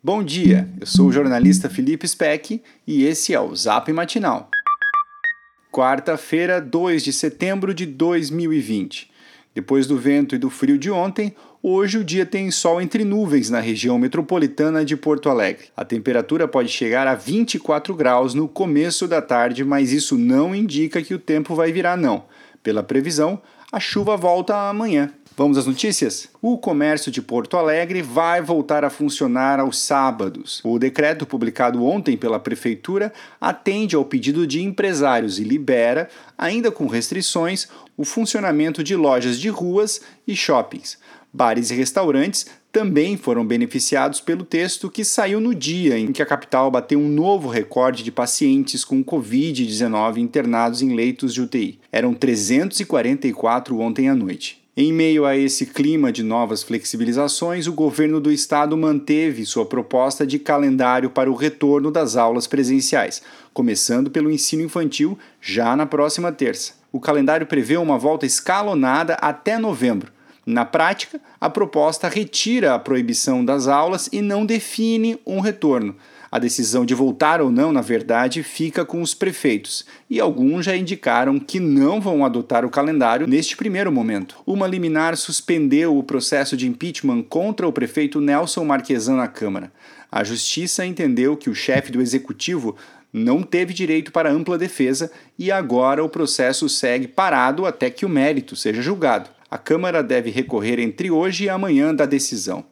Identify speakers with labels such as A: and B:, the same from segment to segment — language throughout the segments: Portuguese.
A: Bom dia, eu sou o jornalista Felipe Speck e esse é o Zap Matinal. Quarta-feira, 2 de setembro de 2020. Depois do vento e do frio de ontem, hoje o dia tem sol entre nuvens na região metropolitana de Porto Alegre. A temperatura pode chegar a 24 graus no começo da tarde, mas isso não indica que o tempo vai virar, não. Pela previsão, a chuva volta amanhã. Vamos às notícias? O comércio de Porto Alegre vai voltar a funcionar aos sábados. O decreto publicado ontem pela Prefeitura atende ao pedido de empresários e libera, ainda com restrições, o funcionamento de lojas de ruas e shoppings. Bares e restaurantes também foram beneficiados pelo texto que saiu no dia em que a capital bateu um novo recorde de pacientes com Covid-19 internados em leitos de UTI. Eram 344 ontem à noite. Em meio a esse clima de novas flexibilizações, o governo do estado manteve sua proposta de calendário para o retorno das aulas presenciais, começando pelo ensino infantil já na próxima terça. O calendário prevê uma volta escalonada até novembro. Na prática, a proposta retira a proibição das aulas e não define um retorno. A decisão de voltar ou não, na verdade, fica com os prefeitos, e alguns já indicaram que não vão adotar o calendário neste primeiro momento. Uma liminar suspendeu o processo de impeachment contra o prefeito Nelson Marquesan na Câmara. A Justiça entendeu que o chefe do executivo não teve direito para ampla defesa e agora o processo segue parado até que o mérito seja julgado. A Câmara deve recorrer entre hoje e amanhã da decisão.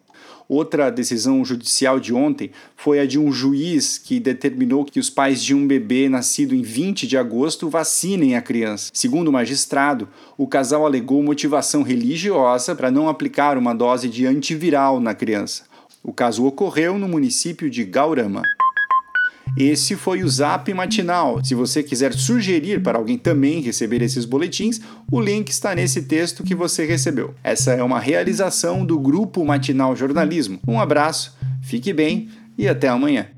A: Outra decisão judicial de ontem foi a de um juiz que determinou que os pais de um bebê nascido em 20 de agosto vacinem a criança. Segundo o magistrado, o casal alegou motivação religiosa para não aplicar uma dose de antiviral na criança. O caso ocorreu no município de Gaurama. Esse foi o Zap Matinal. Se você quiser sugerir para alguém também receber esses boletins, o link está nesse texto que você recebeu. Essa é uma realização do Grupo Matinal Jornalismo. Um abraço, fique bem e até amanhã.